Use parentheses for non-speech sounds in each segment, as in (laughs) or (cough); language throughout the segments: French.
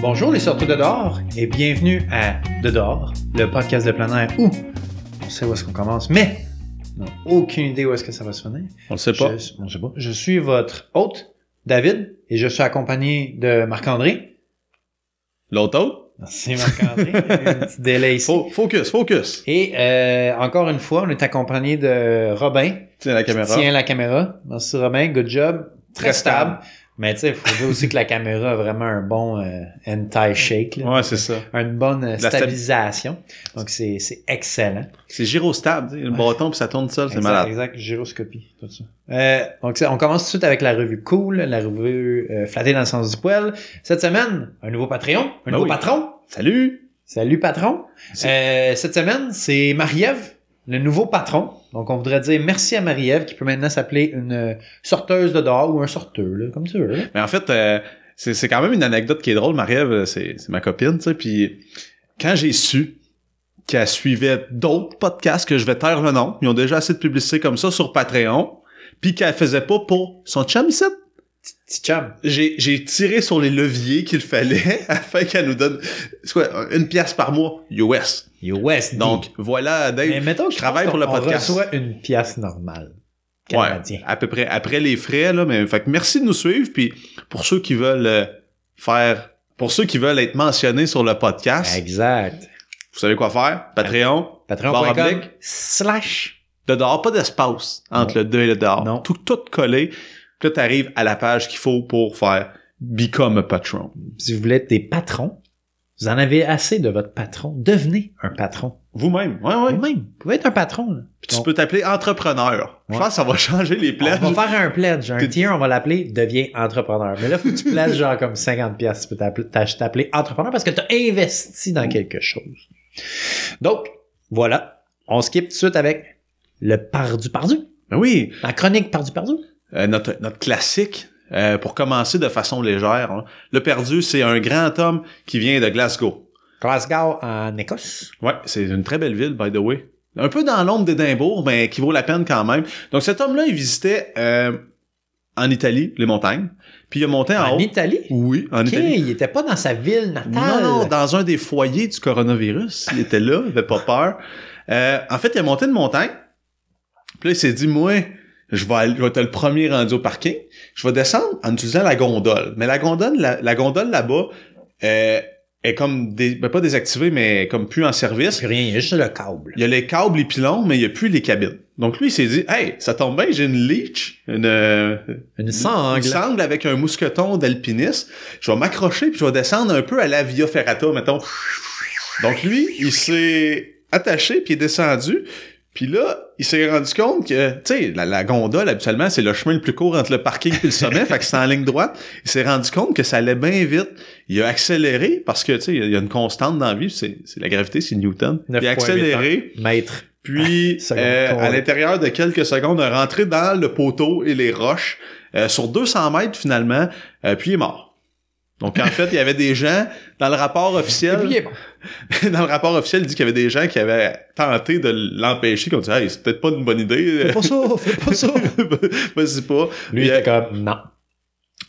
Bonjour les sorties de dehors et bienvenue à De dehors, le podcast de plein air où on sait où est-ce qu'on commence, mais on n'a aucune idée où est-ce que ça va se finir. On le sait pas. Je, on sait pas. Je suis votre hôte, David, et je suis accompagné de Marc-André. L'autre autre? Merci Marc-André. (laughs) Un petit délai ici. Fo- Focus, focus. Et euh, encore une fois, on est accompagné de Robin. Tiens la caméra. Tient la caméra. Merci Robin, good job. Très, Très stable. stable. Mais tu sais, il faut dire aussi que la caméra a vraiment un bon euh, anti-shake. là. Ouais, c'est ça. Une bonne euh, stabilisation. Donc c'est c'est excellent. C'est gyrostable, tu sais, le bâton puis ça tourne seul, c'est malade. Exact, gyroscopie, tout ça. Euh, donc, on commence tout de suite avec la revue Cool, la revue euh, Flattée dans le sens du poil. Cette semaine, un nouveau Patreon, un Ben nouveau oui. patron. Salut! Salut patron. Euh, cette semaine, c'est Marie-Ève, le nouveau patron. Donc, on voudrait dire merci à Marie-Ève qui peut maintenant s'appeler une euh, sorteuse de dehors ou un sorteur, là, comme tu veux. Mais en fait, euh, c'est quand même une anecdote qui est drôle. Marie-Ève, euh, c'est ma copine, tu sais, puis quand j'ai su qu'elle suivait d'autres podcasts que je vais taire le nom, ils ont déjà assez de publicité comme ça sur Patreon, puis qu'elle faisait pas pour son chum. J'ai tiré sur les leviers qu'il fallait (laughs) afin qu'elle nous donne quoi, une pièce par mois US. US. Donc voilà, Dave. mais mettons que je travaille pour le podcast. On reçoit une pièce normale. Ouais, Canadien. à peu près après les frais là, mais fait que merci de nous suivre puis pour ceux qui veulent euh, faire pour ceux qui veulent être mentionnés sur le podcast, Exact. vous savez quoi faire? Patreon, Patreon.com slash de dehors, pas d'espace entre Non. le 2 et le dehors. Non. Tout tout collé. Puis là t'arrives à la page qu'il faut pour faire become a patron. si vous voulez être des patrons, vous en avez assez de votre patron. Devenez un patron. Vous-même. Ouais ouais. Vous-même, vous pouvez être un patron. là. Puis tu Donc, peux t'appeler entrepreneur. Je pense que ça va changer les plans. On va faire un pledge, un tier, on va l'appeler deviens entrepreneur. Mais là, faut que tu (laughs) pledges genre comme 50 pièces, tu peux t'appeler- entrepreneur parce que tu as investi dans quelque chose. Donc, voilà. On skip tout de suite avec le pardu pardu. Ben oui, La chronique pardu pardu. Euh, notre, notre classique, euh, pour commencer de façon légère. hein. Le perdu, c'est un grand homme qui vient de Glasgow. Glasgow en Écosse. Ouais, c'est une très belle ville, by the way. Un peu dans l'ombre d'Édimbourg, mais qui vaut la peine quand même. Donc cet homme-là, il visitait euh, en Italie les montagnes, puis il a monté en, En haut. Italie? Oui, en Italie. il était pas dans sa ville natale. Non, non, dans un des foyers du coronavirus. Il était là, il avait pas peur. Euh, en fait, il a monté une montagne. Puis là, il s'est dit, moi, je vais, aller- je vais être le premier rendu au parking. Je vais descendre en utilisant la gondole. Mais la gondole, la, la gondole là-bas, euh, est comme, ben, pas désactivée, mais comme plus en service. Rien, il y a juste le câble. Il y a les câbles, les pylônes, mais il y a plus les cabines. Donc lui, il s'est dit, hey, ça tombe bien, j'ai une leech, une, euh, Une sangle. une sangle avec un mousqueton d'alpiniste. Je vais m'accrocher puis je vais descendre un peu à la Via Ferrata, mettons. Donc lui, il s'est attaché puis il est descendu. Puis là, il s'est rendu compte que, tu sais, la, la gondole, habituellement, c'est le chemin le plus court entre le parking et le sommet, (laughs) fait que c'est en ligne droite. Il s'est rendu compte que ça allait bien vite. Il a accéléré parce que, tu sais, il y a une constante dans la vie, c'est c'est la gravité, c'est Newton. Il a 9.81. accéléré. Maître. Puis, (laughs) euh, à l'intérieur de quelques secondes, est rentré dans le poteau et les roches euh, sur 200 mètres finalement, euh, puis il est mort. Donc en fait, il y avait des gens dans le rapport Et officiel, puis, il est bon. (laughs) dans le rapport officiel, il dit qu'il y avait des gens qui avaient tenté de l'empêcher, qui ont dit hey, c'est peut-être pas une bonne idée. Fais pas ça, fais pas ça. (laughs) Vas-y pas. Lui, il était comme, non.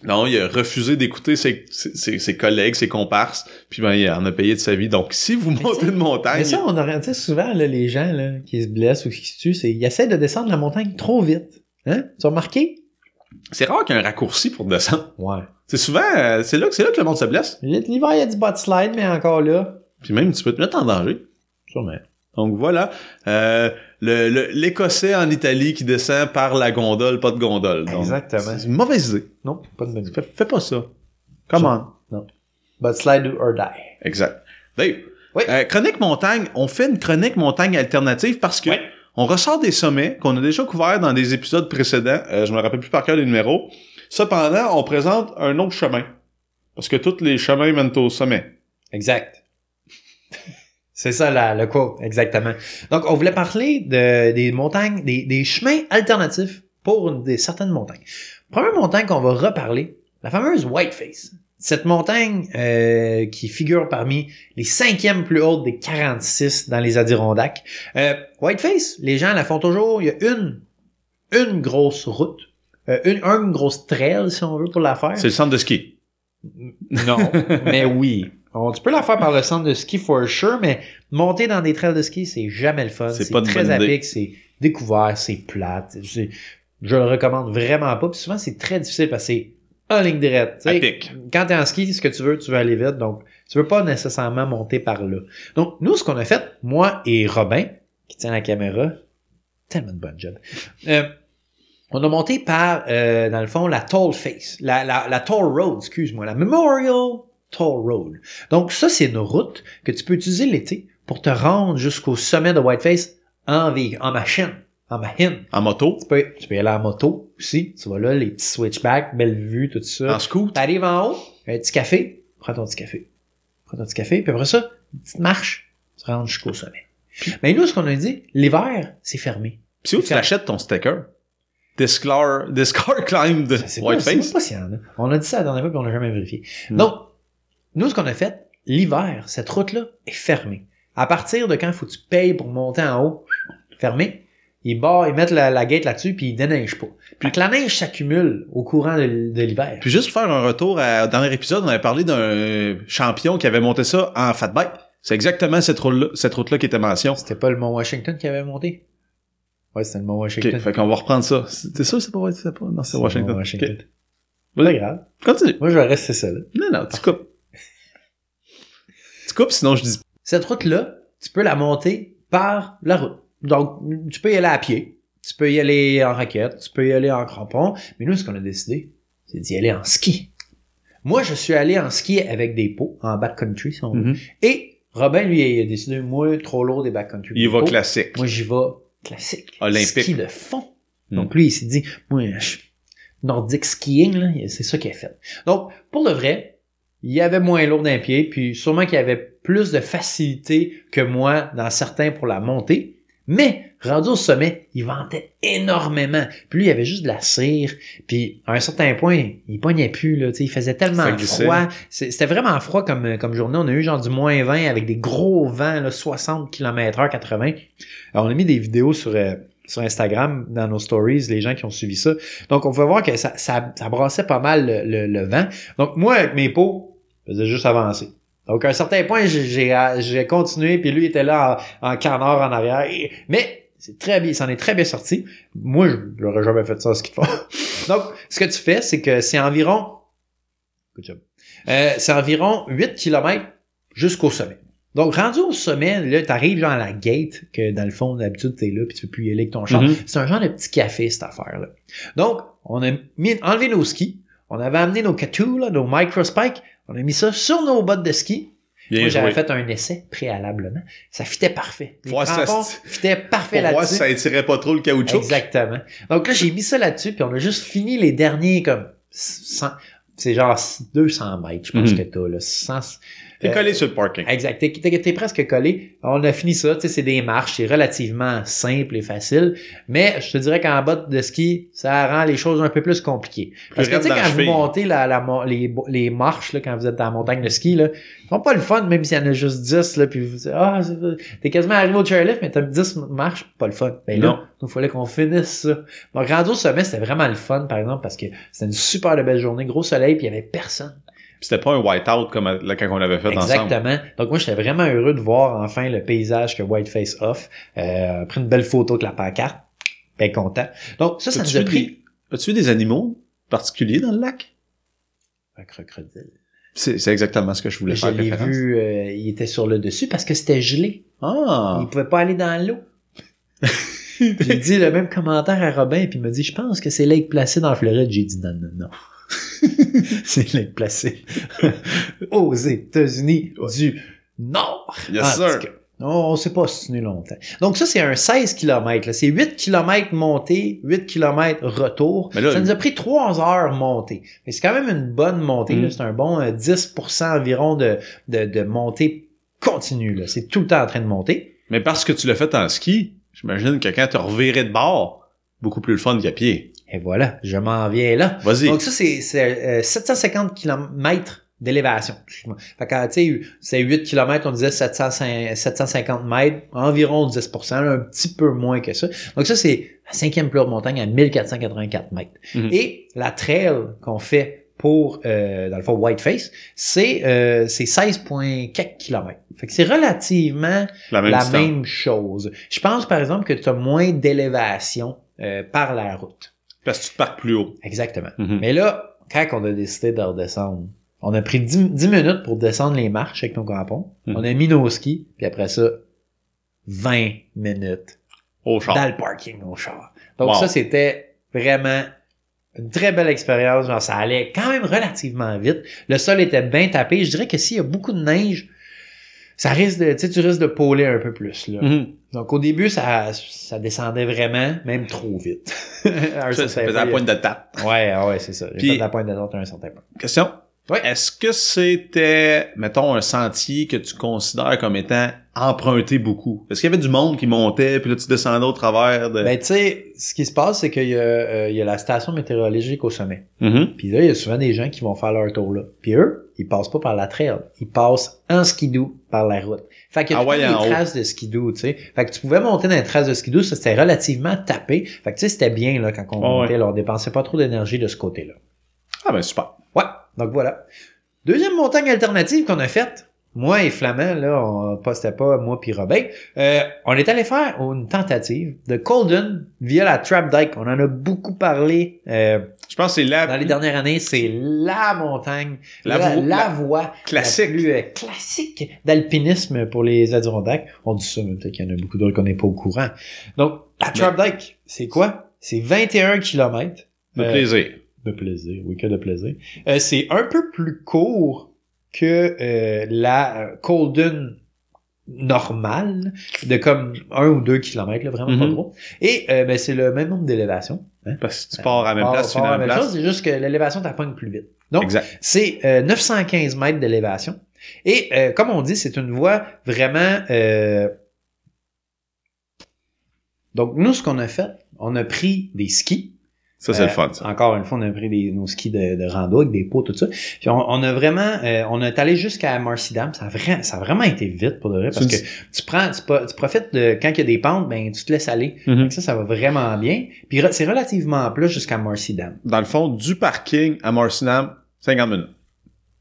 Non, il a refusé d'écouter ses, ses, ses- ses collègues, ses comparses, puis ben il en a payé de sa vie. Donc si vous montez une montagne, Mais ça, on aurait, tu sais, souvent, là, les gens, là, qui se blessent ou qui se tuent, c'est, ils essaient de descendre la montagne trop vite. Hein? Tu as remarqué? C'est rare qu'il y ait un raccourci pour descendre. Ouais. C'est souvent, euh, c'est là, c'est là que le monde se blesse. L'hiver, il y a du bot slide, mais encore là. Puis même, tu peux te mettre en danger. Sûrement. Donc voilà, euh, le- le- l'Écossais en Italie qui descend par la gondole, pas de gondole. Donc, Exactement. C'est une mauvaise idée. Non, pas de bonne idée. Fais, fais pas ça. Comment? Bot slide or die. Exact. Dave, Oui. euh, chronique montagne, on fait une chronique montagne alternative parce que Ouais. On ressort des sommets qu'on a déjà couverts dans des épisodes précédents. Euh, je me rappelle plus par cœur les numéros. Cependant, on présente un autre chemin. Parce que tous les chemins mènent au sommet. Exact. (laughs) C'est ça la, le quote, exactement. Donc, on voulait parler de, des montagnes, des, chemins alternatifs pour des certaines montagnes. Première montagne qu'on va reparler, la fameuse Whiteface. Cette montagne euh, qui figure parmi les cinquièmes plus hautes des 46 dans les Adirondacks. Euh, Whiteface, les gens la font toujours. Il y a une, une grosse route, euh, une, une grosse trail si on veut pour la faire. C'est le centre de ski. Non, mais oui. On- tu peux la faire par le centre de ski for sure, mais monter dans des trails de ski, c'est jamais le fun. C'est pas très pic, c'est découvert, c'est plate. Je le recommande vraiment pas. Puis souvent, c'est très difficile parce que c'est en ligne. Tu sais, À pic. Quand t'es en ski, ce que tu veux, tu veux aller vite. Donc, tu veux pas nécessairement monter par là. Donc, nous, ce qu'on a fait, moi et Robin, qui tient la caméra, tellement de bonne job. Euh, on a monté par, euh, dans le fond, la Toll Face, la, la, la Toll Road, excuse-moi, la Memorial Toll Road. Donc, ça, c'est une route que tu peux utiliser l'été pour te rendre jusqu'au sommet de Whiteface en, en machine, en machine. En moto, Tu peux, tu peux y aller en moto aussi. Tu vas là, les petits switchbacks, belle vue, tout ça. en scoot. T'arrives en haut, un petit café, prends ton petit café. Prends ton petit café, puis après ça, une petite marche, tu rentres jusqu'au sommet. Mais nous, ce qu'on a dit, l'hiver, c'est fermé. Puis où tu C'est l'achètes ton sticker? Discar, Discar Climb de Whiteface? pas s'il y en a. On a dit ça la dernière fois, puis on l'a jamais vérifié. Hmm. Donc, nous, ce qu'on a fait, l'hiver, cette route-là est fermée. À partir de quand faut que tu payes pour monter en haut, fermé, ils, barrent, ils mettent la, la gate là-dessus, puis ils déneigent pas. Puis que la neige s'accumule au courant de, de l'hiver. Puis juste pour faire un retour à, au dernier épisode, on avait parlé d'un champion qui avait monté ça en fat bike. C'est exactement cette route-là, cette route-là qui était mention. C'était pas le Mont Washington qui avait monté? Ouais, c'était le Mont Ok, Washington. fait qu'on va reprendre ça. T'es sûr que c'est pas, c'est pas, non, c'est Washington. Mont Washington. Ok. C'est Pas grave. Continue. Moi, je vais rester ça, là. Non, non, tu coupes. (laughs) tu coupes, sinon je dis Cette route-là, tu peux la monter par la route. Donc, tu peux y aller à pied. Tu peux y aller en raquette. Tu peux y aller en crampon. Mais nous, ce qu'on a décidé, c'est d'y aller en ski. Moi, je suis allé en ski avec des pots, en backcountry, si on veut. Mhm. Et Robin, lui, il a décidé, moi, trop lourd des backcountry. il va pots. classique. Moi, j'y vais classique. Olympique. Ski de fond. Hmm. Donc, lui, il s'est dit, moi, je... Nordic skiing, là, c'est ça qu'il a fait. Donc, pour le vrai, il y avait moins lourd d'un pied, puis sûrement qu'il y avait plus de facilité que moi dans certains pour la montée. Mais, rendu au sommet, il ventait énormément. Puis lui, il y avait juste de la cire. Puis, à un certain point, il pognait plus, là. tu sais, Il faisait tellement froid. C'était vraiment froid comme, comme journée. On a eu genre du moins 20 avec des gros vents, là, 60 km h 80. Alors, on a mis des vidéos sur, euh, sur Instagram dans nos stories, les gens qui ont suivi ça. Donc, on pouvait voir que ça, ça, ça brassait pas mal le, le- le vent. Donc, moi, avec mes pots, je faisais juste avancer. Donc, à un certain point, j'ai- continué, puis lui était là en, en canard en arrière. Et- mais c'est très bien, s'en est très bien sorti. Moi, je n'aurais jamais fait ça ski de fond. Donc, ce que tu fais, c'est que c'est environ... Good job. Euh, c'est environ 8 km jusqu'au sommet. Donc, rendu au sommet, là, t'arrives genre à la gate, que dans le fond, d'habitude, t'es là, puis tu peux plus y aller avec ton char. Mhm. C'est un genre de petit café, cette affaire-là. Donc, on a mis, enlevé nos skis, on avait amené nos catous, nos microspikes, on a mis ça sur nos bottes de ski. Bien Moi, j'avais fait un essai préalablement. Ça fitait parfait. Les ça fitaient parfait Pour voir si là-dessus. ça étirait pas trop le caoutchouc. Exactement. Donc là, j'ai mis ça là-dessus, puis on a juste fini les derniers comme 100, c'est genre 200 mètres, je pense Mhm. que t'as, là. 100, T'es euh, collé sur le parking. Exact. T'es, t'es- t'es presque collé. On a fini ça. Tu sais, c'est des marches. C'est relativement simple et facile. Mais je te dirais qu'en bas de ski, ça rend les choses un peu plus compliquées. Parce que tu sais, quand vous montez la, la, les, les marches, là, quand vous êtes dans la montagne de ski, là, ils sont pas le fun, même s'il y en a juste 10, là, puis vous ah, c'est- t'es quasiment arrivé au chairlift, mais t'as 10 marches, pas le fun. Ben Non. là, il fallait qu'on finisse ça. Donc, rendu au sommet, c'était vraiment le fun, par exemple, parce que c'était une super de belle journée, gros soleil, puis il y avait personne. C'était pas un white-out comme là, quand on l'avait fait ensemble. Exactement. Donc moi, j'étais vraiment heureux de voir enfin le paysage que Whiteface offre. Euh, pris une belle photo de la pancarte. Bien content. Donc ça, ça nous a pris... As-tu vu des animaux particuliers dans le lac? Un crocodile. C'est c'est exactement ce que je voulais Je faire l'ai référence. vu, euh, il était sur le dessus parce que c'était gelé. Ah! Il pouvait pas aller dans l'eau. (laughs) J'ai dit le même commentaire à Robin, puis il m'a dit, je pense que c'est Lake Placid en Floride. J'ai dit, non, non, non. (laughs) c'est Lake Placid. (laughs) Aux États-Unis du Nord. Yes, En sir. cas, On ne sait pas si tenu longtemps. Donc ça, c'est un 16 km. C'est 8 km montée, 8 km retour. Mais là, ça nous a pris 3 heures montée. Mais c'est quand même une bonne montée. Mm. C'est un bon euh, 10% environ de, de, de montée continue. C'est tout le temps en train de monter. Mais parce que tu l'as fait en ski, j'imagine que quand tu reviré de bord, beaucoup plus le fun qu'à pied. Et voilà, je m'en viens là. Vas-y. Donc ça, c'est c'est, euh, 750 km d'élévation. Fait que, tu sais, c'est 8 km, on disait 700 750 mètres, environ 10%, là, un petit peu moins que ça. Donc ça, c'est la cinquième plus haute montagne à 1484 mètres. Mhm. Et la trail qu'on fait pour, euh, dans le fond, Whiteface, c'est euh, c'est 16,4 km. Fait que c'est relativement La même la distance. même chose. Je pense, par exemple, que tu as moins d'élévation euh, par la route. Parce que tu te parques plus haut. Exactement. Mhm. Mais là, quand on a décidé de redescendre, on a pris 10, 10 minutes pour descendre les marches avec nos crampons. Mhm. On a mis nos skis, puis après ça, 20 minutes Au char. dans le parking au char. Donc Wow. ça, c'était vraiment une très belle expérience. Genre, ça allait quand même relativement vite. Le sol était bien tapé. Je dirais que s'il y a beaucoup de neige, ça risque de, tu sais, tu risques de pôler un peu plus, là. Mhm. Donc au début, ça, ça descendait vraiment, même trop vite. (laughs) Un Ça, ça faisait la point, pointe de tape. Ouais, ah ouais, c'est ça. J'ai Puis- fait la pointe de tente à un certain point. Question? Ouais. Est-ce que c'était, mettons, un sentier que tu considères comme étant emprunté beaucoup? Est-ce qu'il y avait du monde qui montait, puis là, tu descendais au travers de... Ben, tu sais, ce qui se passe, c'est qu'il y, a, euh, il y a la station météorologique au sommet. Mhm. Puis là, il y a souvent des gens qui vont faire leur tour là. Puis eux, ils passent pas par la trail. Ils passent en skidoo par la route. Fait qu'il y a Ah ouais, des haut. traces de skidoo, tu sais. Fait que tu pouvais monter dans les traces de skidoo, ça c'était relativement tapé. Fait que tu sais, c'était bien là quand on Ah ouais. montait, là, on dépensait pas trop d'énergie de ce côté-là. Ah ben, super. Ouais, donc voilà. Deuxième montagne alternative qu'on a faite, moi et Flamand, là, on postait pas, moi puis Robin, euh, on est allé faire une tentative de Colden via la Trap Dyke. On en a beaucoup parlé euh, Je pense que c'est la dans les dernières années. C'est la montagne, La la, vo- la la- voie classique. la plus euh, classique d'alpinisme pour les Adirondacks. On dit ça, mais peut-être qu'il y en a beaucoup d'autres qu'on n'est pas au courant. Donc, la Trap Dyke, c'est quoi? C'est 21 km de plaisir. De plaisir, oui, que de plaisir. Euh, c'est un peu plus court que euh, la euh, Colden normale, de comme un ou deux kilomètres, là, vraiment pas gros. Et euh, ben, c'est le même nombre d'élévations. hein. Parce que tu pars à la même place, tu à la même place. chose, c'est juste que l'élévation t'appogne plus vite. Donc, c'est euh, 915 mètres d'élévation. Et euh, comme on dit, c'est une voie vraiment... euh, Donc, nous, ce qu'on a fait, on a pris des skis. Ça, c'est Euh, le fun, ça. Encore une fois, on a pris des, nos skis de, de rando avec des pots, tout ça. Puis on, on a vraiment, euh, on est allé jusqu'à Marcy Dam. Ça a, vraiment, ça a vraiment été vite pour de vrai parce que tu prends, tu, profites de quand il y a des pentes, ben tu te laisses aller. Donc ça, ça va vraiment bien. Puis c'est relativement plat jusqu'à Marcy Dam. Dans le fond, du parking à Marcinam, 50 minutes.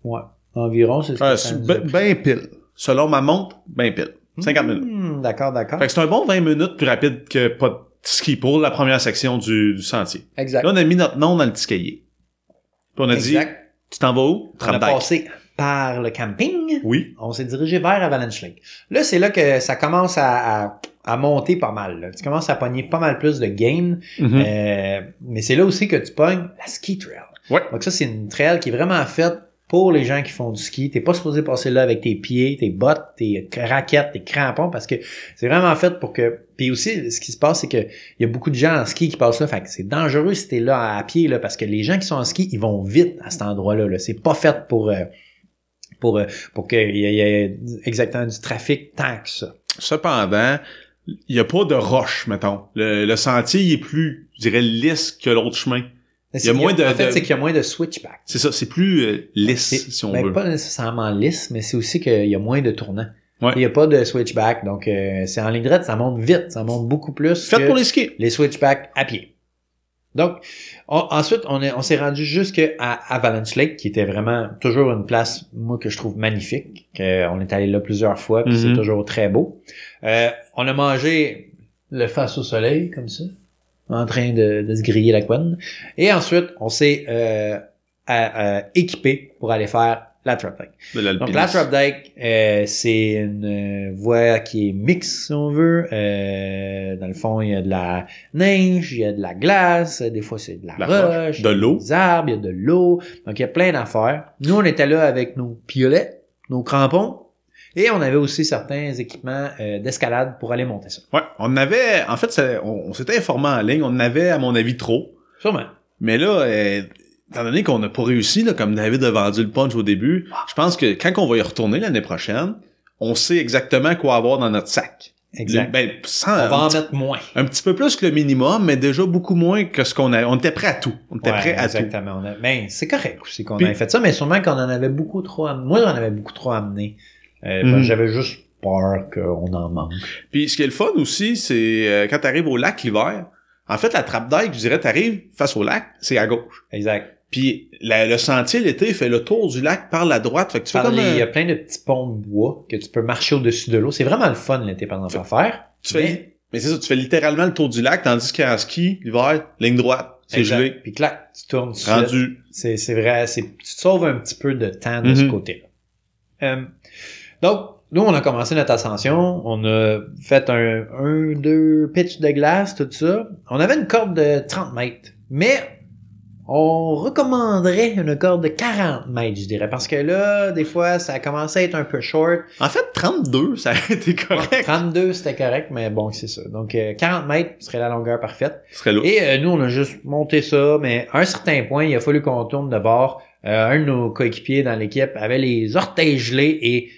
Ouais. Environ, c'est ce Ouais, ça ben, ben pile. Selon ma montre, ben pile. 50 minutes. Hmm, d'accord, d'accord. Fait que c'est un bon 20 minutes plus rapide que pas de ski pour la première section du, du sentier. Exact. Là, on a mis notre nom dans le petit cahier. Puis on a dit, tu t'en vas où? On a passé par le camping. Oui. on s'est dirigé vers Avalanche Lake. Là, c'est là que ça commence à, à, à monter pas mal. là. Tu commences à pogner pas mal plus de gain. Mhm. Euh, mais c'est là aussi que tu pognes la ski trail. Ouais. Donc ça, c'est une trail qui est vraiment faite pour les gens qui font du ski. T'es pas supposé passer là avec tes pieds, tes bottes, tes raquettes, tes crampons, parce que c'est vraiment fait pour que... Puis aussi, ce qui se passe, c'est que il y a beaucoup de gens en ski qui passent là. Fait que c'est dangereux si t'es là à pied, là, parce que les gens qui sont en ski, ils vont vite à cet endroit-là. Là. C'est pas fait pour... euh, pour, euh, pour qu'il y ait, exactement du trafic tant que ça. Cependant, il n'y a pas de roche, mettons. Le, le sentier, est plus, je dirais, lisse que l'autre chemin. Il y a moins de- En fait, de- c'est qu'il y a moins de switchback. C'est ça, c'est plus euh, lisse, si on ben, veut. Pas nécessairement lisse, mais c'est aussi qu'il y a moins de tournants. Ouais. Il n'y a pas de switchback, donc euh, c'est en ligne droite, ça monte vite, ça monte beaucoup plus Faites que pour les skis. les switchbacks à pied. Donc, on- ensuite, on est- on s'est rendu jusqu'à Avalanche Lake, qui était vraiment toujours une place, moi, que je trouve magnifique. Que on est allé là plusieurs fois, puis c'est toujours très beau. Euh, on a mangé le face au soleil, comme ça, en train de, de se griller la couenne. Et ensuite, on s'est euh, à- à- équipé pour aller faire la trap Dyke. De Donc la Trap Dyke, euh, c'est une euh, voie qui est mixte, si on veut. Euh, dans le fond, il y a de la neige, il y a de la glace, des fois c'est de la, La roche, roche, de l'eau. des arbres, il y a de l'eau. Donc il y a plein d'affaires. Nous, on était là avec nos piolets, nos crampons, et on avait aussi certains équipements euh, d'escalade pour aller monter ça. Ouais, on avait, en fait, ça- on, on s'était informé en ligne, on en avait, à mon avis, trop. Sûrement. Mais là, euh, étant donné qu'on n'a pas réussi, là, comme David a vendu le punch au début, je pense que quand on va y retourner l'année prochaine, on sait exactement quoi avoir dans notre sac. Exact. Ben, sans, on va en mettre moins. un petit peu plus que le minimum, mais déjà beaucoup moins que ce qu'on a. On était prêt à tout. On était Ouais, prêt à tout. exactement. Ben, c'est correct aussi qu'on ait fait ça, mais sûrement qu'on en avait beaucoup trop amené. Moi, j'en avais beaucoup trop amené. Euh, parce que Mhm. J'avais juste peur qu'on en manque. Puis ce qui est le fun aussi, c'est euh, quand t'arrives au lac l'hiver, en fait, la trappe d'aigle, je dirais, t'arrives face au lac, c'est à gauche. Exact. Puis la- le sentier l'été fait le tour du lac par la droite. Fait que tu fais comme les- un- Il y a plein de petits ponts de bois que tu peux marcher au-dessus de l'eau. C'est vraiment le fun l'été pendant faire faire. tu fais, Mais- mais c'est ça, tu fais littéralement le tour du lac, tandis qu'en ski, l'hiver, ligne droite, c'est gelé, Puis clac, tu tournes rendu. C'est, c'est vrai, c'est, tu te sauves un petit peu de temps de ce Mhm. côté-là. Euh, donc, nous, on a commencé notre ascension. On a fait un, un, deux pitch de glace, tout ça. On avait une corde de 30 mètres. Mais, on recommanderait une corde de 40 mètres, je dirais. Parce que là, des fois, ça a commencé à être un peu short. En fait, 32, ça a été correct. 32, c'était correct, mais bon, c'est ça. Donc, euh, 40 mètres serait la longueur parfaite. Ce serait là. Et euh, nous, on a juste monté ça, mais à un certain point, il a fallu qu'on tourne de bord. Euh, un de nos coéquipiers dans l'équipe avait les orteils gelés et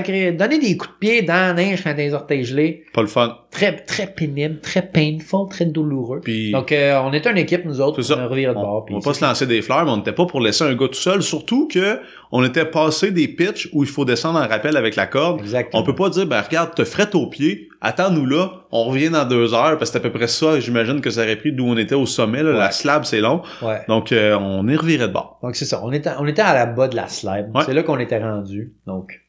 créé, donné des coups de pied dans la neige quand des orteils gelés. Pas le fun. Très, très pénible, très painful, très douloureux. Puis, Donc, euh, on était une équipe, nous autres, on reviré de on, bord. puis on va pas se lancer des fleurs, mais on n'était pas pour laisser un gars tout seul. Surtout que on était passé des pitches où il faut descendre en rappel avec la corde. Exactement. On peut pas dire, ben regarde, te frette aux pieds, attends-nous là, on revient dans deux heures, parce que c'est à peu près ça, j'imagine que ça aurait pris d'où on était au sommet, là, Ouais. la slab c'est long. Ouais. Donc euh, on est reviré de bord. Donc, c'est ça. On était, on était à la bas de la slide. Ouais. C'est là qu'on était rendu. Donc,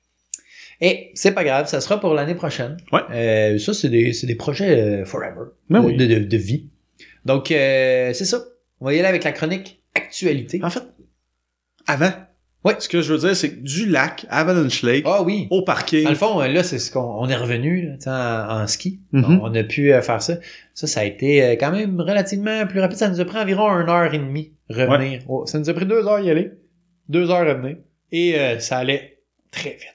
et c'est pas grave, ça sera pour l'année prochaine. Ouais. Euh, ça, c'est des, c'est des projets euh, forever. Ben de, oui. de, de- de vie. Donc, euh, c'est ça. On va y aller avec la chronique actualité. En fait, avant, Ouais. ce que je veux dire, c'est que du lac Avalanche Lake Ah oui. au parking, Dans le fond, là, c'est ce qu'on on est revenu là, en, en ski. Mhm. On a pu euh, faire ça. Ça, ça a été euh, quand même relativement plus rapide. Ça nous a pris environ une heure et demie revenir. Oh, ça nous a pris deux heures y aller, deux heures revenir. Et euh, ça allait très vite.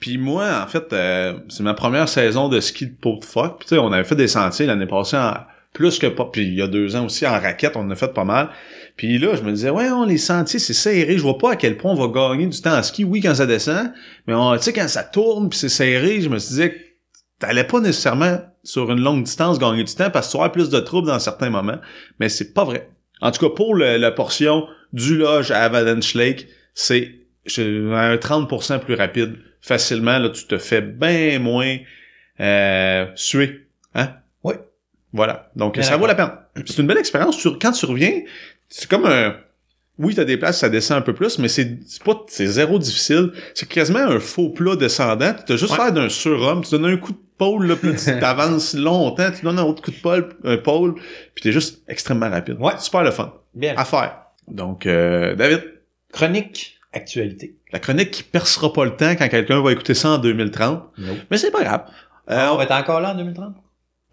Puis moi, en fait, euh, c'est ma première saison de ski de pot de phoque. Tu sais, on avait fait des sentiers l'année passée en plus que pas. Puis il y a deux ans aussi en raquette, on en a fait pas mal. Puis là, je me disais, ouais, on, les sentiers, c'est serré. Je vois pas à quel point on va gagner du temps en ski. Oui, quand ça descend, mais tu sais, quand ça tourne puis c'est serré, je me suis dit t'allais pas nécessairement sur une longue distance gagner du temps parce que tu auras plus de troubles dans certains moments. Mais c'est pas vrai. En tout cas, pour le- la portion du Lodge à Avalanche Lake, c'est un 30% plus rapide. Facilement, là, tu te fais bien moins euh, suer. Hein? Oui. Voilà. Donc, Bien ça vaut la peine. C'est une belle expérience. Quand tu reviens, c'est comme un... Oui, t'as des places, ça descend un peu plus, mais c'est c'est pas c'est zéro difficile. C'est quasiment un faux plat descendant. Tu as juste Ouais. l'air d'un surhomme. Tu donnes un coup de pôle, là, puis tu (laughs) t'avances longtemps, tu donnes un autre coup de pôle, un pôle, puis t'es juste extrêmement rapide. Ouais. Super le fun. Bien. À faire. Donc, euh, David, Chronique actualité. la chronique qui percera pas le temps quand quelqu'un va écouter ça en 2030. Nope. Mais c'est pas grave. Euh, Ah, on on, va être encore là en 2030?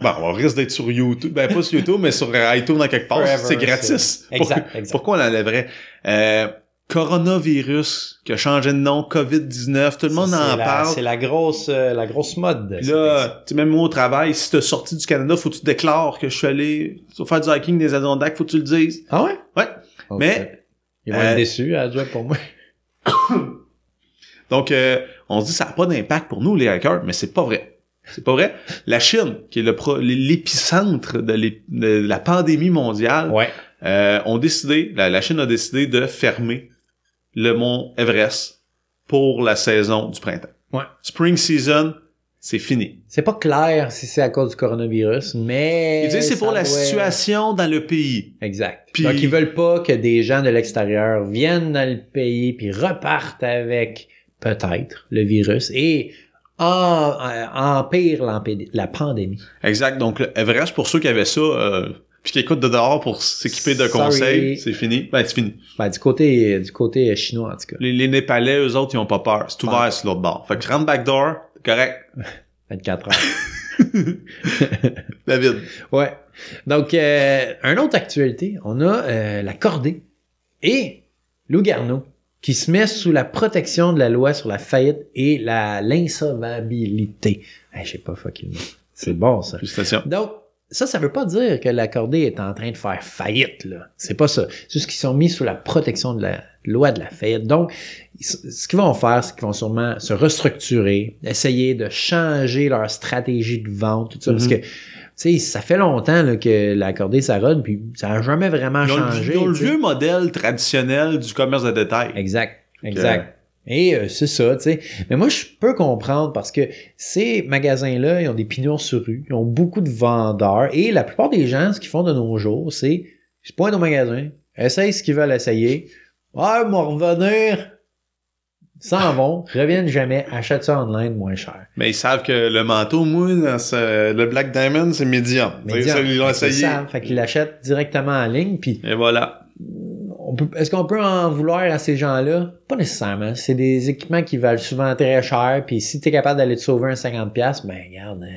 bon, on risque d'être sur YouTube. Ben, pas sur YouTube, (laughs) mais sur iTunes dans quelque part. C'est gratis. Exact, exact. Pourquoi on l'enlèverait? Euh, coronavirus, qui a changé de nom, COVID-19, tout le monde en la- parle. C'est la grosse, euh, la grosse mode. Puis là, tu même moi au travail, si t'es sorti du Canada, faut que tu déclares que je suis allé sur faire du hiking des Adirondacks, faut que tu le dises. Ah ouais? Ouais. Mais- Ils vont Euh, être déçus à job pour moi. (coughs) Donc, euh, on se dit ça n'a pas d'impact pour nous, les hackers, mais c'est pas vrai. C'est pas vrai. La Chine, qui est le l'épicentre de, la pandémie mondiale, Ouais. euh, ont décidé, la, la Chine a décidé de fermer le mont Everest pour la saison du printemps. Ouais. Spring season, c'est fini. C'est pas clair si c'est à cause du coronavirus, mais. Ils disent c'est pour la doit- situation dans le pays. Exact. Puis- Donc, ils veulent pas que des gens de l'extérieur viennent dans le pays puis repartent avec peut-être le virus et en, euh, empire la pandémie. Exact. Donc, Everest, pour ceux qui avaient ça, euh, puis qui écoutent de dehors pour s'équiper de Sorry. conseils, c'est fini. Ben, c'est fini. Ben, du côté, du côté chinois, en tout cas. Les, les Népalais, eux autres, ils ont pas peur. C'est ouvert sur l'autre bord. Fait que rentre backdoor, correct. (laughs) 24 heures. (laughs) David. Ouais. Donc, euh, une autre actualité, on a euh, la cordée et Lou Garneau qui se met sous la protection de la loi sur la faillite et la l'insolvabilité. Hey, je sais pas fucking. C'est bon ça. Félicitations. Donc, ça, ça veut pas dire que la cordée est en train de faire faillite, là. C'est pas ça. C'est juste qu'ils sont mis sous la protection de la loi de la faillite. Donc, ils- ce qu'ils vont faire, c'est qu'ils vont sûrement se restructurer, essayer de changer leur stratégie de vente, tout ça, parce Mhm. que, tu sais, ça fait longtemps là, que la cordée, ça rôde, puis ça a jamais vraiment Ils le- changé. ils le tu sais. vieux modèle traditionnel du commerce de détail. Exact, exact. Et euh, c'est ça, tu sais. Mais moi, je peux comprendre parce que ces magasins-là, ils ont des pignons sur rue, ils ont beaucoup de vendeurs. Et la plupart des gens, ce qu'ils font de nos jours, c'est je pointe au magasin, Essaye ce qu'ils veulent essayer. Ouais, m'en revenir. S'en vont, reviennent jamais, achètent ça online moins cher. Mais ils savent que le manteau, moi, dans ce- le Black Diamond, c'est médium. Médium. Ça, Ils l'ont essayé. savent, Fait qu'ils l'achètent directement en ligne, puis Et voilà. est-ce qu'on peut en vouloir à ces gens-là? Pas nécessairement. C'est des équipements qui valent souvent très cher, puis si t'es capable d'aller te sauver un 50$, ben regarde, euh,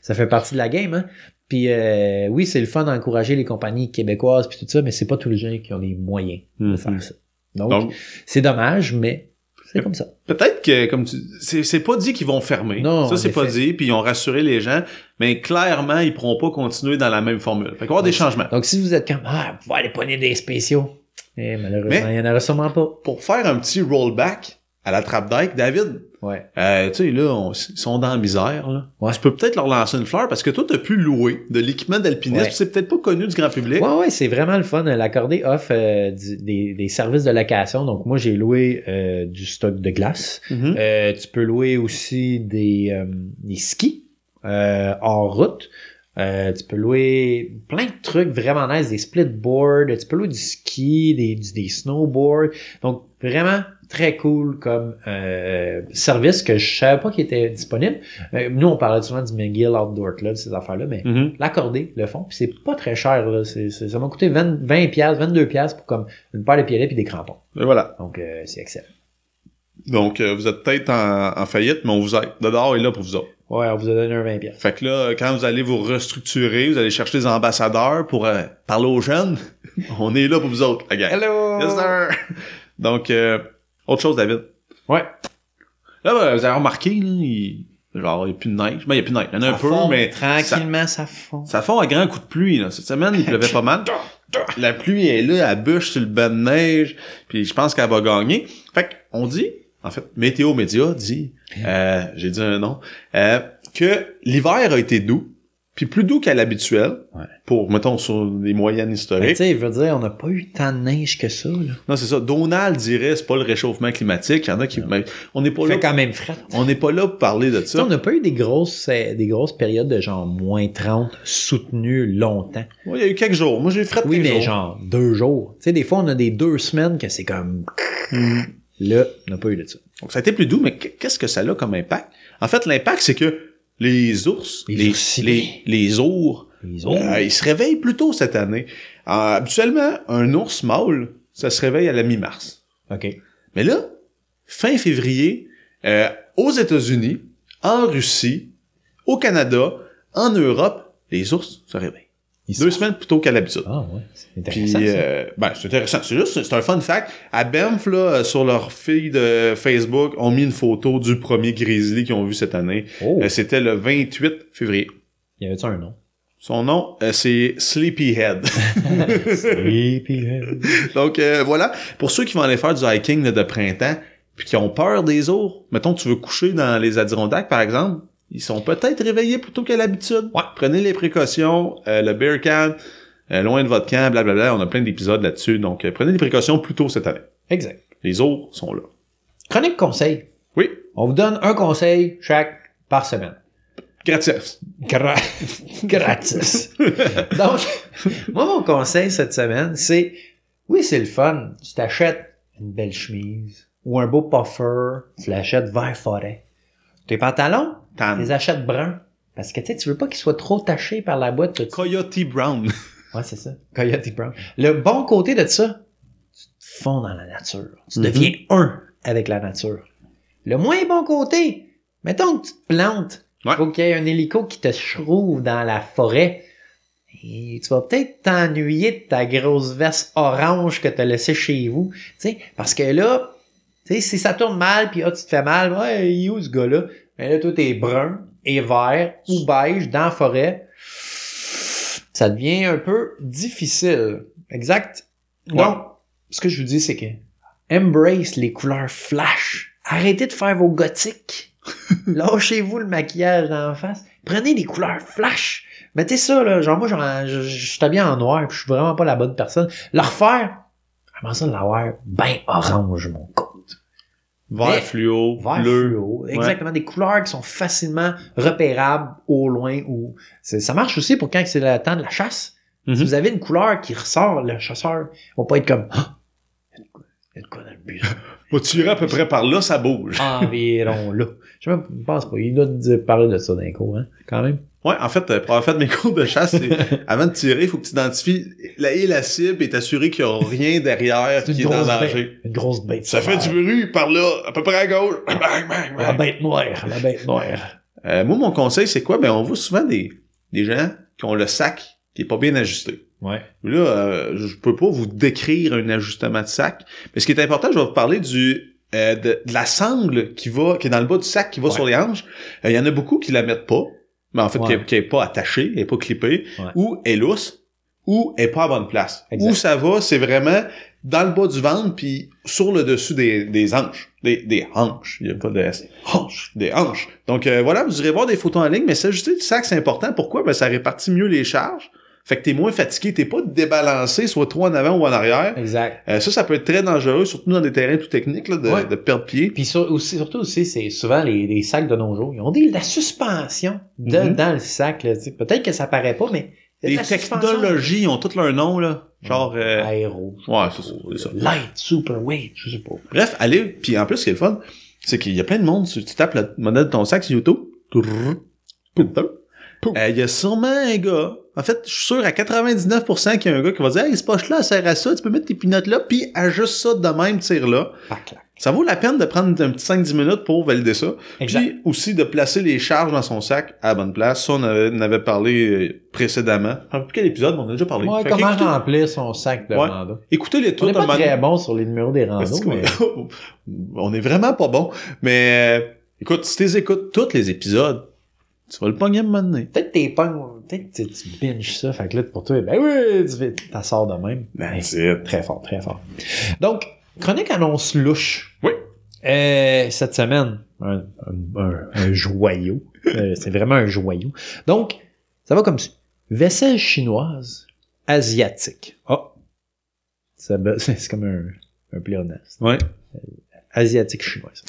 ça fait partie de la game, hein. Puis euh, oui, c'est le fun d'encourager les compagnies québécoises puis tout ça, mais c'est pas tous les gens qui ont les moyens de Mhm. faire ça. Donc, Donc, c'est dommage, mais c'est comme ça. peut-être que, comme tu c'est, c'est pas dit qu'ils vont fermer. Non, ça, c'est pas dit, puis ils ont rassuré les gens, mais clairement, ils pourront pas continuer dans la même formule. Fait qu'il va y avoir des changements. Donc si vous êtes comme Ah, vous aller pogner des spéciaux. Eh, malheureusement, Mais- il y en aura sûrement pas. Pour faire un petit rollback à la trappe d'Ike, David, Ouais. euh, tu sais, là, on- ils sont dans la misère, là. Ouais. Tu peux peut-être leur lancer une fleur parce que toi, t'as pu louer de l'équipement d'alpinisme, Ouais. c'est peut-être pas connu du grand public. Ouais, ouais, c'est vraiment le fun. L'accordé offre euh, du- des, des services de location. Donc, moi, j'ai loué euh, du stock de glace. Mhm. Euh, tu peux louer aussi des, euh, des skis euh, hors route. Euh, tu peux louer plein de trucs vraiment nice, des splitboards, tu peux louer du ski, des snowboards. Donc, vraiment très cool comme euh, service que je savais pas qu'il était disponible. Euh, nous, on parlait souvent du McGill Outdoor Club, ces affaires-là, mais Mhm. l'accordé, le fond, puis c'est pas très cher. Là. Ça m'a coûté 20, 20 piastres, 22 piastres pour comme une paire de pieds puis des crampons. Et voilà. Donc, euh, c'est excellent. Donc, euh, vous êtes peut-être en, en faillite, mais on vous aide. Dedans est là pour vous autres. Ouais, on vous a donné un 20 piastres. Fait que là, quand vous allez vous restructurer, vous allez chercher des ambassadeurs pour euh, parler aux jeunes, (laughs) on est là pour vous autres, la gang. Hello! Yes, sir! Donc, euh, autre chose, David. Ouais. Là, ben, vous avez remarqué, là, il... genre, il n'y a plus de neige. Ben, il n'y a plus de neige. Il y en a un peu, mais Tranquillement, ça, fond. ça fond à grand coup de pluie. Là. Cette semaine, il pleuvait pas mal. (laughs) La pluie est là, elle bûche sur le banc de neige, puis je pense qu'elle va gagner. Fait on dit, en fait, Météo Média dit, euh, j'ai dit un nom, euh, que l'hiver a été doux, puis plus doux qu'à l'habituel, Ouais. pour, mettons, sur des moyennes Mais tu historiques. sais, il veut dire, on n'a pas eu tant de neige que ça, là. Non, c'est ça. Donald dirait, c'est pas le réchauffement climatique. Il y en a qui... mais on n'est pas Il là... fait quand même frais. On n'est pas là pour parler de ça. on n'a pas eu des grosses, euh, des grosses périodes de genre moins 30 soutenues longtemps. Ouais, il y a eu quelques jours. Moi, j'ai fret Oui, mais jours. genre deux jours. Tu sais, des fois, on a des deux semaines que c'est comme... Hmm. Là, on n'a pas eu de ça. Donc, ça a été plus doux, mais qu'est-ce que ça a comme impact? En fait, l'impact, c'est que les ours, Les les, oursinés. les, les ours, Les euh, ils se réveillent plus tôt cette année. Euh, habituellement, un ours mâle, ça se réveille à la mi-mars. OK. Mais là, fin février, euh, aux États-Unis, en Russie, au Canada, en Europe, les ours se réveillent. Ils Deux sont- semaines plus tôt qu'à l'habitude. Ah ouais, c'est intéressant. euh, ben, c'est intéressant. C'est juste, c'est un fun fact. À Banff, là, euh, sur leur feed de Facebook, ont mis une photo du premier grizzly qu'ils ont vu cette année. Oh, Euh, C'était le 28 février. il y avait-tu un nom? Son nom, euh, c'est Sleepyhead. (laughs) Sleepyhead. Donc, euh, voilà. Pour ceux qui vont aller faire du hiking là, de printemps, puis qui ont peur des ours, mettons, tu veux coucher dans les Adirondacks, par exemple, ils sont peut-être réveillés plutôt qu'à l'habitude. Ouais. Prenez les précautions. euh, le bear can, euh, loin de votre camp, blablabla. On a plein d'épisodes là-dessus. Donc, euh, prenez des précautions plus tôt cette année. Exact. Les ours sont là. Chronique conseil. Oui. On vous donne un conseil chaque par semaine. Gratis. Gra- (laughs) Gratis. (laughs) Donc, moi, mon conseil cette semaine, c'est, oui, c'est le fun. Tu t'achètes une belle chemise ou un beau puffer, tu l'achètes vert forêt. Tes pantalons, Tan. les achètes bruns. Parce que, tu sais, tu veux pas qu'ils soient trop tachés par la boîte. ça. Coyote Brown. Ouais, c'est ça. Coyote Brown. Le bon côté de ça, tu te fonds dans la nature. Tu Mhm. deviens un avec la nature. Le moins bon côté, mettons que tu te plantes. Ouais. faut qu'il y ait un hélico qui te trouve dans la forêt. Et tu vas peut-être t'ennuyer de ta grosse veste orange que tu as laissée chez vous. Tu sais, parce que là, tu sais, si ça tourne mal, puis ah, tu te fais mal, ouais, il est où ce gars-là? Mais là, toi, t'es brun et vert ou beige dans la forêt. Ça devient un peu difficile. Exact? Donc, ce que je vous dis, c'est que embrace les couleurs flash. Arrêtez de faire vos gothiques. (laughs) Lâchez-vous le maquillage en face. Prenez des couleurs flash. Mettez ça, là. Genre, moi, genre, je, je, je suis habillé en noir, puis je suis vraiment pas la bonne personne. Le refaire, vraiment ça l'avoir ben orange, mon côte. Vert fluo. Vert bleu. fluo. Exactement. Des couleurs qui sont facilement repérables au loin ou, ça marche aussi pour quand c'est le temps de la chasse. Mhm. Si vous avez une couleur qui ressort, le chasseur va pas être comme Ah! il y a de quoi- il y a de quoi dans le bureau? (laughs) Va tirer à peu près par là, ça bouge. Environ là. Je ne pense pas. Il doit parler de ça d'un coup, hein, quand même. Ouais, en fait, euh, pour avoir fait mes (laughs) cours de chasse, c'est (laughs) avant de tirer, il faut que tu identifies la, et la cible et t'assurer qu'il n'y a rien derrière qui est en danger. bête. Une grosse bête. Ça fait du bruit par là, à peu près à gauche. Bang, bang, La bang. bête noire. La bête noire. Euh, moi, mon conseil, c'est quoi? Ben, on voit souvent des, des gens qui ont le sac qui est pas bien ajusté. Ouais. Là, euh, je peux pas vous décrire un ajustement de sac. Mais ce qui est important, je vais vous parler du euh, de, de la sangle qui va, qui est dans le bas du sac, qui va Ouais. sur les hanches. Euh, Il y en a beaucoup qui la mettent pas. Mais en fait, Ouais. qui, est, qui est pas attachée, elle est pas clippée. Ouais. Ou elle est lousse. Ou elle est pas à bonne place. Exact. Où ça va, c'est vraiment dans le bas du ventre puis sur le dessus des, des hanches. Des, des hanches. Il y a pas de S. Hanches. Des hanches. Donc euh, voilà, vous irez voir des photos en ligne, mais s'ajuster le sac, c'est important. Pourquoi? Ben, ça répartit mieux les charges. Fait que t'es moins fatigué, t'es pas débalancé, soit trop en avant ou en arrière. Exact. Euh, ça, ça peut être très dangereux, surtout dans des terrains tout techniques, là, de, Ouais. de perdre pied. Puis sur- aussi, surtout aussi, c'est souvent les, les sacs de nos jours. Ils ont des, de la suspension de, Mhm. dans le sac. Peut-être que ça paraît pas, mais Les la technologies ils ont tous leur nom, là. Genre, euh, Aéro. ouais, c'est ça. Light, super weight, je sais pas. Bref, allez, puis en plus, ce qui est le fun, c'est qu'il y a plein de monde, tu, tu tapes le modèle de ton sac sur YouTube, euh, il y a sûrement un gars, en fait, je suis sûr à 99% qu'il y a un gars qui va dire « Hey, ce poche-là, elle sert à ça, tu peux mettre tes pinottes là, puis ajuste ça de même, tire là. Pac, clac. » Ça vaut la peine de prendre un petit 5-10 minutes pour valider ça. Exact. Puis aussi de placer les charges dans son sac à la bonne place. Ça, on avait, on avait parlé euh, précédemment. Je sais plus quel épisode, mais on a déjà parlé. Ouais, Fait comment remplir son sac de Ouais. rando. Écoutez-les On tous. n'est un pas très bon sur les numéros des randos, mais... (laughs) on est vraiment pas bon. Mais euh, écoute, si tu écoutes tous les épisodes, tu vas le pogner à un moment donné. Peut-être t'es pas... Peut-être que tu binges ça, fait que là, pour toi, ben oui, tu fais... T'en sors de même. Ben, c'est Très fort, très fort. Donc, chronique annonce louche. Oui. Euh, cette semaine, un, un- un- un joyau. (laughs) Euh, c'est vraiment un joyau. Donc, ça va comme ça. Vaisselle chinoise asiatique. Oh. (laughs) C'est comme un, un pléonasme. Ouais. Asiatique chinoise.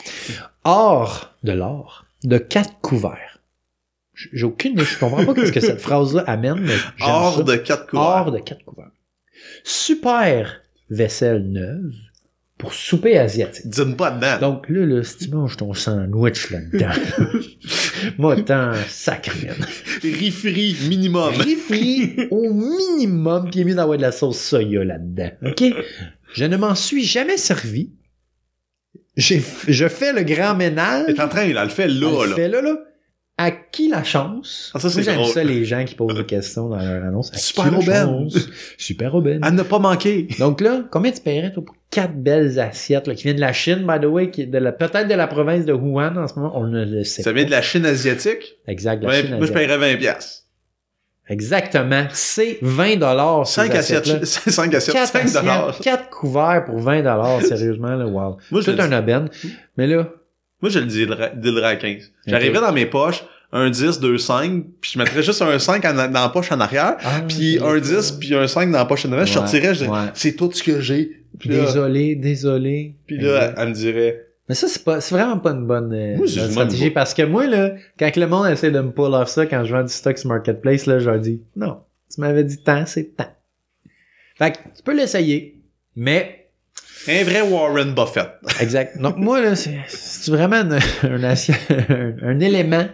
Or de l'or de quatre couverts. J'ai aucune idée. Je comprends pas ce que cette phrase-là amène, mais Hors ça. de quatre couverts. Hors de quatre couverts. Super vaisselle neuve pour souper asiatique. Dis-moi pas dedans. Donc là, là, si tu manges ton sandwich là-dedans, (laughs) moi, t'en sacré. Riz minimum. Riz au minimum, puis il est mieux d'avoir de la sauce soya là-dedans. OK? Je ne m'en suis jamais servi. Je fais le grand ménage. T'es en train, il a le fait Elle là, le là. fait là, là. À qui la chance? Ah, ça, c'est j'aime ça, les gens qui posent des (laughs) questions dans leur annonce. À Super aubaine. Super aubaine. À ne pas manquer. Donc là, combien tu paierais toi, pour quatre belles assiettes là, qui viennent de la Chine, by the way, qui est de la, peut-être de la province de Wuhan en ce moment, on ne le sait Ça pas. vient de la Chine asiatique? Exact, de la Ouais, Chine. moi, je asiatique. paierais 20 piastres. Exactement. C'est 20 dollars. 5 assiettes, 5 (laughs) assiettes, 5 dollars. 4 couverts pour 20 dollars, sérieusement, là, wow. Moi, je C'est le un aubaine. Mais là, Moi, je le dealerais à 15. J'arriverais dans mes poches, un 10, 2, 5, puis je mettrais juste un 5 en- dans la poche en arrière, ah, puis un 10, puis un 5 dans la poche en avant, je sortirais, je dirais, ouais. c'est tout ce que j'ai. Désolé, désolé. puis là, elle me dirait, Mais ça, c'est pas, c'est vraiment pas une bonne, euh, Moi, bonne stratégie parce que moi, là, quand le monde essaie de me pull off ça, quand je vends du stock sur Marketplace, là, je leur dis, non, tu m'avais dit tant, c'est tant. Fait que, tu peux l'essayer, mais, un vrai Warren Buffett. (laughs) exact. Donc, moi, là, c'est, vraiment une- (laughs) un, un, un élément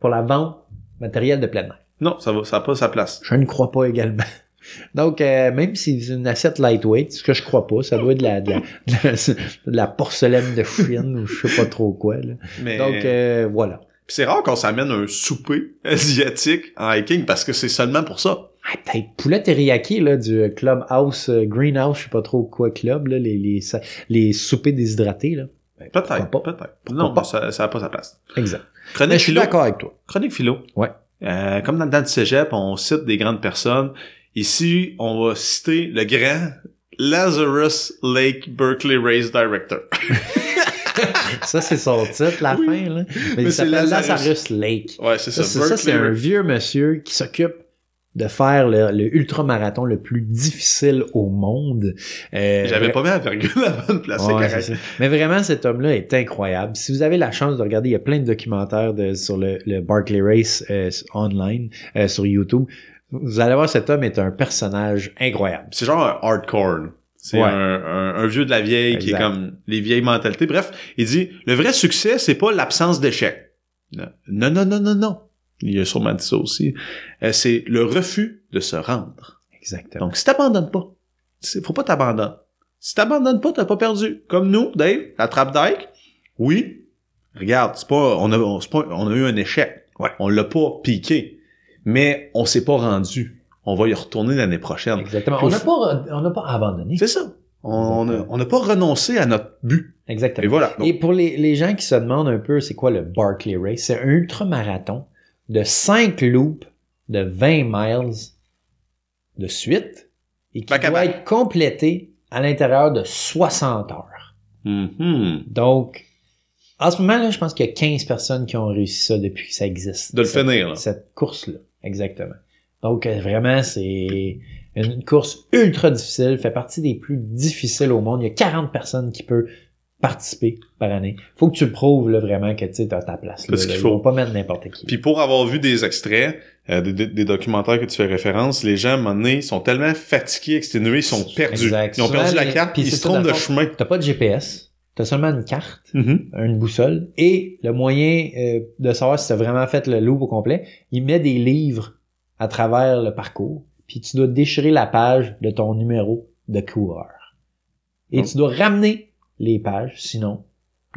pour la vente matériel de plein air. Non, ça va, ça n'a pas sa place. Je ne crois pas également. (laughs) Donc, euh, même si c'est une assiette lightweight, ce que je crois pas, ça doit être de la, de la, de la, de la porcelaine de Chine ou je sais pas trop quoi, là. Mais Donc, euh, voilà. C'est rare qu'on s'amène un souper asiatique en hiking parce que c'est seulement pour ça. Ah, peut-être poulet teriyaki là, du Club House, euh, Greenhouse, je sais pas trop quoi club, là, les, les, les soupers déshydratés. Là. Peut-être, Pourquoi peut-être. Pourquoi Non, pas? ça n'a pas sa place. Exact. Mais Chronique je suis philo. d'accord avec toi. Chronique philo. Ouais. Euh, comme dans le temps du cégep, on cite des grandes personnes. Ici, on va citer le grand Lazarus Lake Berkeley Race Director. (laughs) Ça, c'est son titre, la Oui. fin. Là. Mais, Mais il s'appelle Lazarus. Lazarus Lake. Ouais, c'est ça. Ça, c'est- ça, un vieux monsieur qui s'occupe de faire le, le ultramarathon le plus difficile au monde. Euh, J'avais pas mis la virgule à la bonne place, c'est Ouais, correct. Mais vraiment, cet homme-là est incroyable. Si vous avez la chance de regarder, il y a plein de documentaires de, sur le, le Barclay Race euh, online euh, sur YouTube. Vous allez voir, cet homme est un personnage incroyable. C'est genre un hardcore. C'est Ouais. un, un- un vieux de la vieille qui est comme les vieilles mentalités. Bref, il dit le vrai succès, c'est pas l'absence d'échec. Non, non, non, non, non. Il a sûrement dit ça aussi. Euh, c'est le refus de se rendre. Exactement. Donc, si t'abandonnes pas, faut pas t'abandonner. Si t'abandonnes pas, t'as pas perdu. Comme nous, Dave, la trappe d'Ike, oui. Regarde, c'est pas, on a, on, pas- on a eu un échec. Ouais. On l'a pas piqué. Mais on s'est pas rendu. On va y retourner l'année prochaine. Exactement. Puis On n'a f- pas, on n'a pas abandonné. C'est ça. On n'a pas renoncé à notre but. Exactement. Et voilà. Donc, Et pour les, les gens qui se demandent un peu c'est quoi le Barclay Race, c'est un ultramarathon de 5 loops de 20 miles de suite et qui Back doit être complété à l'intérieur de 60 heures. mhm. Donc, en ce moment, là, je pense qu'il y a 15 personnes qui ont réussi ça depuis que ça existe. de le Cette- finir. là. Cette course-là, exactement. Donc, euh, vraiment, c'est une course ultra difficile, fait partie des plus difficiles au monde. Il y a 40 personnes qui peuvent participer par année. Faut que tu le prouves là, vraiment que tu as ta place. Là, Parce qu'il faut. pas mettre n'importe qui. Puis pour avoir vu des extraits, euh, des, documentaires que tu fais référence, les gens, à un moment donné, sont tellement fatigués, exténués, ils sont perdus. Exact. Ils ont Souvent, perdu la carte, puis ils se trompent de chemin. T'as pas de GPS, t'as seulement une carte, Mhm. une boussole, et le moyen euh, de savoir si t'as vraiment fait le loop au complet, il met des livres à travers le parcours, puis tu dois déchirer la page de ton numéro de coureur. Et Oh. tu dois ramener les pages, sinon,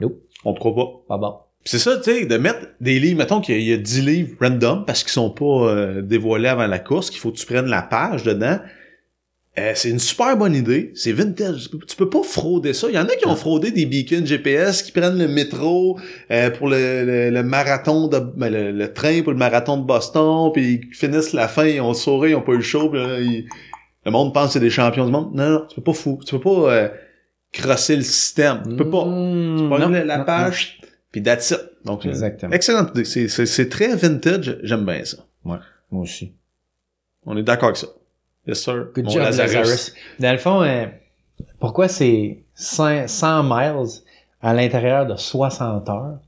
nope, On te croit pas. pas bon. C'est ça, tu sais, de mettre des livres, mettons qu'il y a- il y, a 10 livres random parce qu'ils sont pas euh, dévoilés avant la course, qu'il faut que tu prennes la page dedans. Euh, c'est une super bonne idée. C'est vintage. Tu peux, pas frauder ça. Il y en a qui ont fraudé des beacons GPS, qui prennent le métro euh, pour le, le- le marathon de ben, le, le train pour le marathon de Boston, puis ils finissent la fin, ils ont sourire, ils ont pas eu chaud, puis là, ils- le monde pense que c'est des champions du monde. Non, non, tu peux pas fou. Tu peux pas euh, crosser le système. Tu peux pas. Mmh, Pas non, la, la page, puis that's it. Donc, euh, Exactement. excellente idée. C'est, très vintage. J'aime bien ça. Moi aussi. On est d'accord avec ça. Yes, sir. Good Mon job, Lazarus. Lazarus. Dans le fond, euh, pourquoi c'est 100, 100 miles à l'intérieur de 60 heures?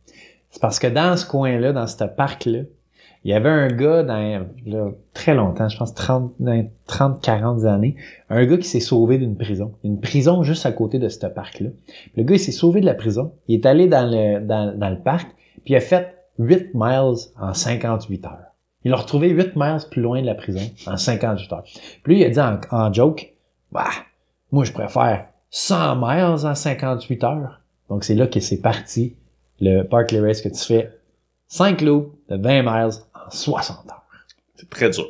C'est parce que dans ce coin-là, dans ce parc-là, il y avait un gars dans là, très longtemps, je pense 30, dans 30, 40 années, un gars qui s'est sauvé d'une prison. Une prison juste à côté de ce parc-là. Le gars, il s'est sauvé de la prison. Il est allé dans le, dans, dans le parc, puis il a fait 8 miles en 58 heures. Il l'a retrouvé 8 miles plus loin de la prison en 58 heures. Puis lui, il a dit en, en joke, bah, moi, je préfère 100 miles en 58 heures. Donc, c'est là que c'est parti, le Barclay Race que tu fais 5 loops de 20 miles 60 heures. C'est très dur.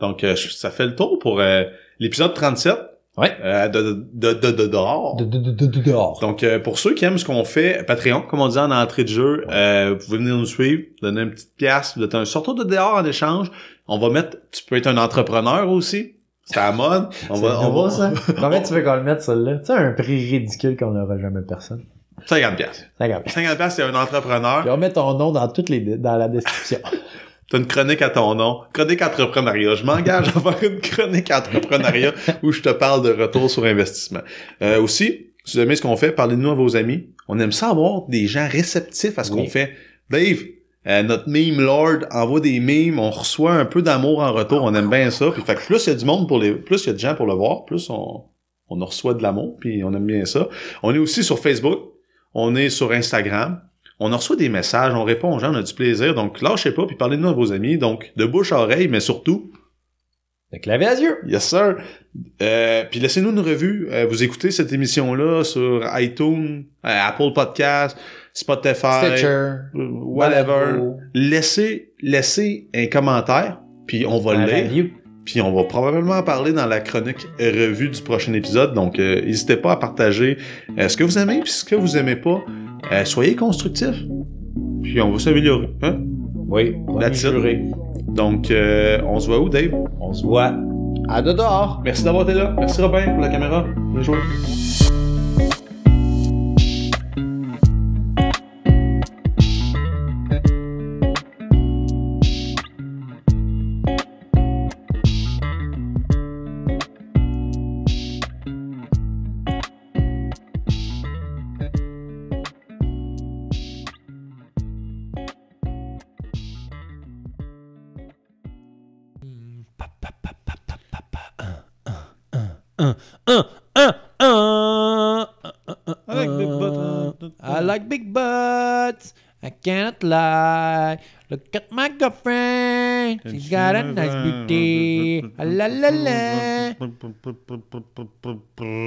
Donc, euh, ça fait le tour pour euh, l'épisode 37 Ouais. euh, de, de, de, de, de dehors. De, de, de, de- de dehors. Donc, euh, pour ceux qui aiment ce qu'on fait, Patreon, comme on dit en entrée de jeu, euh, vous pouvez venir nous suivre, donner une petite pièce, vous êtes un sortoir de dehors en échange. On va mettre, tu peux être un entrepreneur aussi. C'est à la mode. (laughs) On va, on va, ça. (laughs) Combien tu veux qu'on le mette, celle-là? Tu sais, un prix ridicule qu'on n'aura jamais personne. 50 pièces. Regarde. 50 pièces, c'est un entrepreneur. Puis on met ton nom dans toutes les, dans la description. (laughs) T'as une chronique à ton nom. Chronique entrepreneuriat. Je m'engage à faire une chronique entrepreneuriat où je te parle de retour sur investissement. Euh, aussi, si vous aimez ce qu'on fait, parlez-nous à vos amis. On aime ça avoir des gens réceptifs à ce Oui. qu'on fait. Dave, euh, notre meme lord envoie des memes, on reçoit un peu d'amour en retour, on aime bien ça. Puis fait que plus il y a du monde pour les, plus il y a de gens pour le voir, plus on, on en reçoit de l'amour, puis on aime bien ça. On est aussi sur Facebook, on est sur Instagram, on en reçoit des messages, on répond aux gens, on a du plaisir. Donc, lâchez pas, puis parlez-nous à vos amis. Donc, de bouche à oreille, mais surtout, Le clavier à yeux. yes sir. Euh, puis laissez-nous une revue. Euh, vous écoutez cette émission-là sur iTunes, euh, Apple Podcast, Spotify, Stitcher. whatever. Balado, Laissez, laissez un commentaire, puis on va un le lire. review. Puis on va probablement en parler dans la chronique revue du prochain épisode. Donc, euh, n'hésitez pas à partager euh, ce que vous aimez puis ce que vous aimez pas. Euh, soyez constructifs. Puis on va s'améliorer. Hein? Oui, That's it. juré. Donc, euh, on se voit où, Dave? On se voit à de dehors. Merci d'avoir été là. Merci Robin pour la caméra. Bien joué. Cannot lie. Look at my girlfriend. She's got a nice beauty. La la la. (laughs)